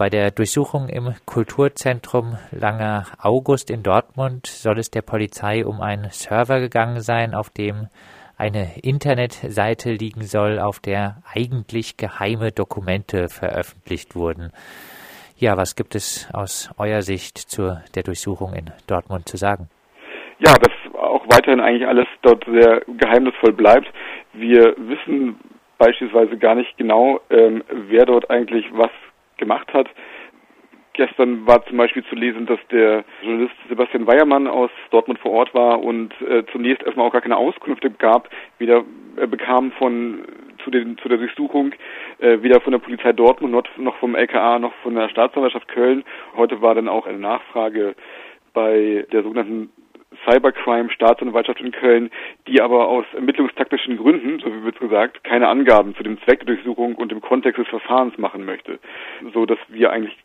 Bei der Durchsuchung im Kulturzentrum Langer August in Dortmund soll es der Polizei um einen Server gegangen sein, auf dem eine Internetseite liegen soll, auf der eigentlich geheime Dokumente veröffentlicht wurden. Ja, was gibt es aus eurer Sicht zur der Durchsuchung in Dortmund zu sagen? Ja, dass auch weiterhin eigentlich alles dort sehr geheimnisvoll bleibt. Wir wissen beispielsweise gar nicht genau, ähm, wer dort eigentlich was gemacht hat. Gestern war zum Beispiel zu lesen, dass der Journalist Sebastian Weiermann aus Dortmund vor Ort war und äh, zunächst erstmal auch gar keine Auskünfte gab, weder äh, bekam von zu, den, zu der Durchsuchung, äh, weder von der Polizei Dortmund noch, noch vom LKA noch von der Staatsanwaltschaft Köln. Heute war dann auch eine Nachfrage bei der sogenannten Cybercrime Staatsanwaltschaft in Köln, die aber aus ermittlungstaktischen Gründen, so wie wird gesagt, keine Angaben zu dem Zweck der Durchsuchung und dem Kontext des Verfahrens machen möchte, so dass wir eigentlich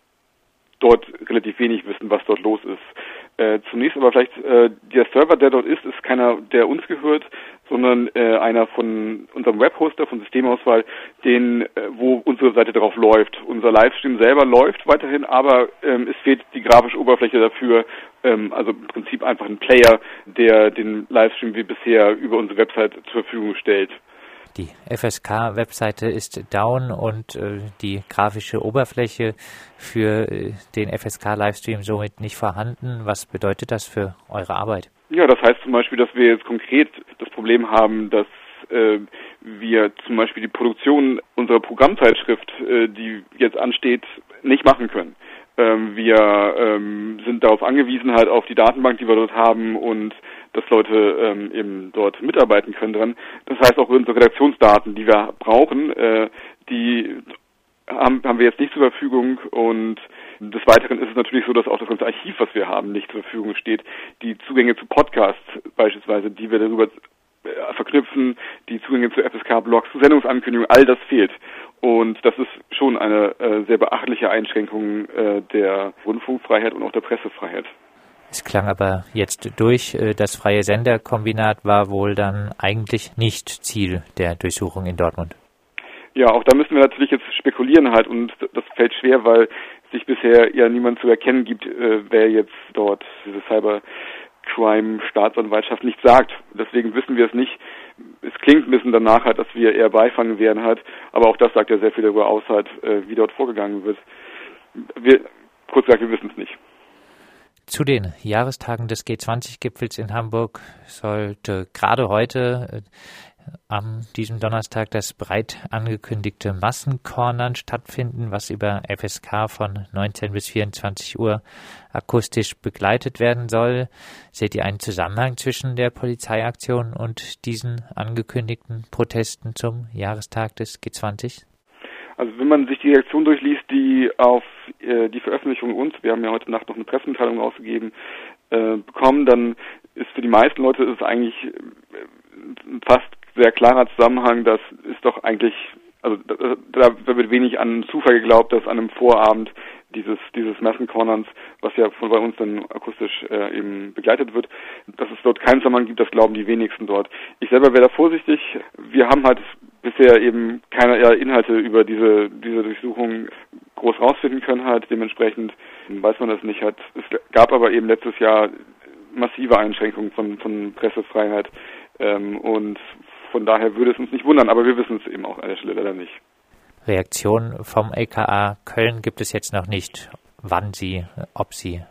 dort relativ wenig wissen, was dort los ist. Äh, zunächst aber vielleicht äh, der Server, der dort ist, ist keiner, der uns gehört, sondern äh, einer von unserem Webhoster, von Systemauswahl, den, äh, wo unsere Seite drauf läuft. Unser Livestream selber läuft weiterhin, aber ähm, es fehlt die grafische Oberfläche dafür, ähm, also im Prinzip einfach ein Player, der den Livestream wie bisher über unsere Website zur Verfügung stellt. Die FSK-Webseite ist down und äh, die grafische Oberfläche für äh, den FSK-Livestream somit nicht vorhanden. Was bedeutet das für eure Arbeit? Ja, das heißt zum Beispiel, dass wir jetzt konkret das Problem haben, dass äh, wir zum Beispiel die Produktion unserer Programmzeitschrift, äh, die jetzt ansteht, nicht machen können. Ähm, wir ähm, sind darauf angewiesen, halt auf die Datenbank, die wir dort haben und dass Leute ähm, eben dort mitarbeiten können dran. Das heißt auch unsere Redaktionsdaten, die wir brauchen, äh, die haben, haben wir jetzt nicht zur Verfügung und des Weiteren ist es natürlich so, dass auch das ganze Archiv, was wir haben, nicht zur Verfügung steht. Die Zugänge zu Podcasts beispielsweise, die wir darüber äh, verknüpfen, die Zugänge zu FSK-Blogs, zu Sendungsankündigungen, all das fehlt. Und das ist schon eine äh, sehr beachtliche Einschränkung äh, der Rundfunkfreiheit und auch der Pressefreiheit. Es klang aber jetzt durch, äh, das freie Senderkombinat war wohl dann eigentlich nicht Ziel der Durchsuchung in Dortmund. Ja, auch da müssen wir natürlich jetzt spekulieren halt und das fällt schwer, weil sich bisher ja niemand zu erkennen gibt, äh, wer jetzt dort diese Cybercrime-Staatsanwaltschaft nicht sagt. Deswegen wissen wir es nicht. Es klingt ein bisschen danach halt, dass wir eher beifangen werden halt, aber auch das sagt ja sehr viel darüber aus halt, äh, wie dort vorgegangen wird. Wir, kurz gesagt, wir wissen es nicht. Zu den Jahrestagen des G20-Gipfels in Hamburg sollte gerade heute äh, am diesem Donnerstag das breit angekündigte Massenkornern stattfinden, was über FSK von 19 bis 24 Uhr akustisch begleitet werden soll. Seht ihr einen Zusammenhang zwischen der Polizeiaktion und diesen angekündigten Protesten zum Jahrestag des G20? Also wenn man sich die Reaktion durchliest, die auf äh, die Veröffentlichung uns, wir haben ja heute Nacht noch eine Pressemitteilung rausgegeben, äh, bekommen, dann ist für die meisten Leute ist es eigentlich äh, fast sehr klarer Zusammenhang, das ist doch eigentlich, also da, da wird wenig an Zufall geglaubt, dass an einem Vorabend dieses dieses Massencornerns, was ja von bei uns dann akustisch äh, eben begleitet wird, dass es dort keinen Zusammenhang gibt, das glauben die wenigsten dort. Ich selber wäre da vorsichtig. Wir haben halt bisher eben keine Inhalte über diese diese Durchsuchung groß rausfinden können halt. Dementsprechend weiß man das nicht hat. Es gab aber eben letztes Jahr massive Einschränkungen von von Pressefreiheit ähm, und von daher würde es uns nicht wundern, aber wir wissen es eben auch an der Stelle leider nicht. Reaktion vom LKA Köln gibt es jetzt noch nicht, wann Sie, ob Sie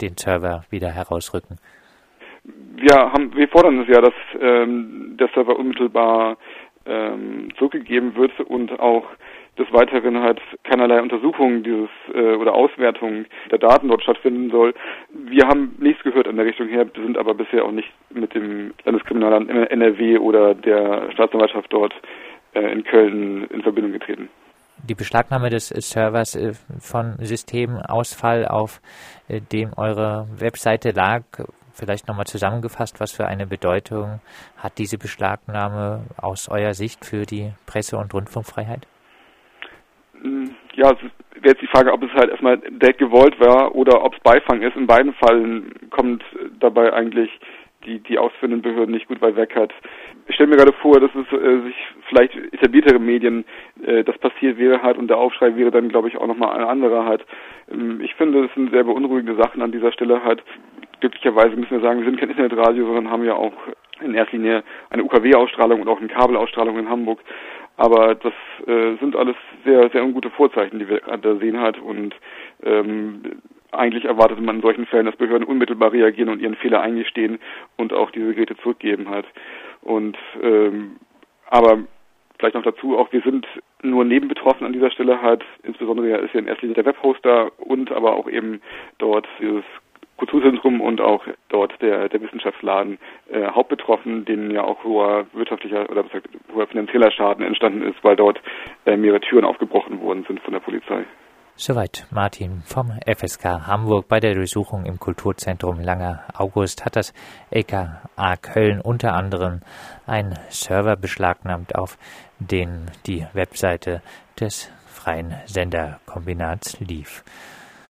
den Server wieder herausrücken. Wir haben, wir fordern es ja, dass ähm, der Server unmittelbar ähm, zurückgegeben wird und auch des Weiteren halt keinerlei Untersuchungen dieses äh, oder Auswertung der Daten dort stattfinden soll. Wir haben nichts gehört in der Richtung her, sind aber bisher auch nicht mit dem Landeskriminalamt NRW oder der Staatsanwaltschaft dort äh, in Köln in Verbindung getreten. Die Beschlagnahme des Servers äh, von Systemausfall, auf äh, dem eure Webseite lag, vielleicht nochmal zusammengefasst, was für eine Bedeutung hat diese Beschlagnahme aus eurer Sicht für die Presse- und Rundfunkfreiheit? ja, es wäre jetzt die Frage, ob es halt erstmal direkt gewollt war oder ob es Beifang ist. In beiden Fällen kommt dabei eigentlich die, die ausführenden Behörden nicht gut weit weg hat. stelle mir gerade vor, dass es äh, sich vielleicht etabliertere Medien äh, das passiert wäre halt und der Aufschrei wäre dann, glaube ich, auch nochmal ein anderer halt. Ähm, ich finde, es sind sehr beunruhigende Sachen an dieser Stelle halt. Glücklicherweise müssen wir sagen, wir sind kein Internetradio, sondern haben ja auch in erster Linie eine UKW-Ausstrahlung und auch eine Kabelausstrahlung in Hamburg. Aber das äh, sind alles sehr, sehr ungute Vorzeichen, die wir da sehen halt und ähm, eigentlich erwartet man in solchen Fällen, dass Behörden unmittelbar reagieren und ihren Fehler eingestehen und auch diese Geräte zurückgeben halt. Und ähm, aber vielleicht noch dazu, auch wir sind nur nebenbetroffen an dieser Stelle halt, insbesondere ist ja in erster Linie der Webhoster und aber auch eben dort dieses Kulturzentrum und auch dort der, der Wissenschaftsladen äh, hauptbetroffen, denen ja auch hoher wirtschaftlicher oder was sagt, hoher finanzieller Schaden entstanden ist, weil dort äh, mehrere Türen aufgebrochen worden sind von der Polizei. Soweit Martin vom FSK Hamburg. Bei der Durchsuchung im Kulturzentrum Langer August hat das LKA Köln unter anderem einen Server beschlagnahmt, auf den die Webseite des freien Senderkombinats lief.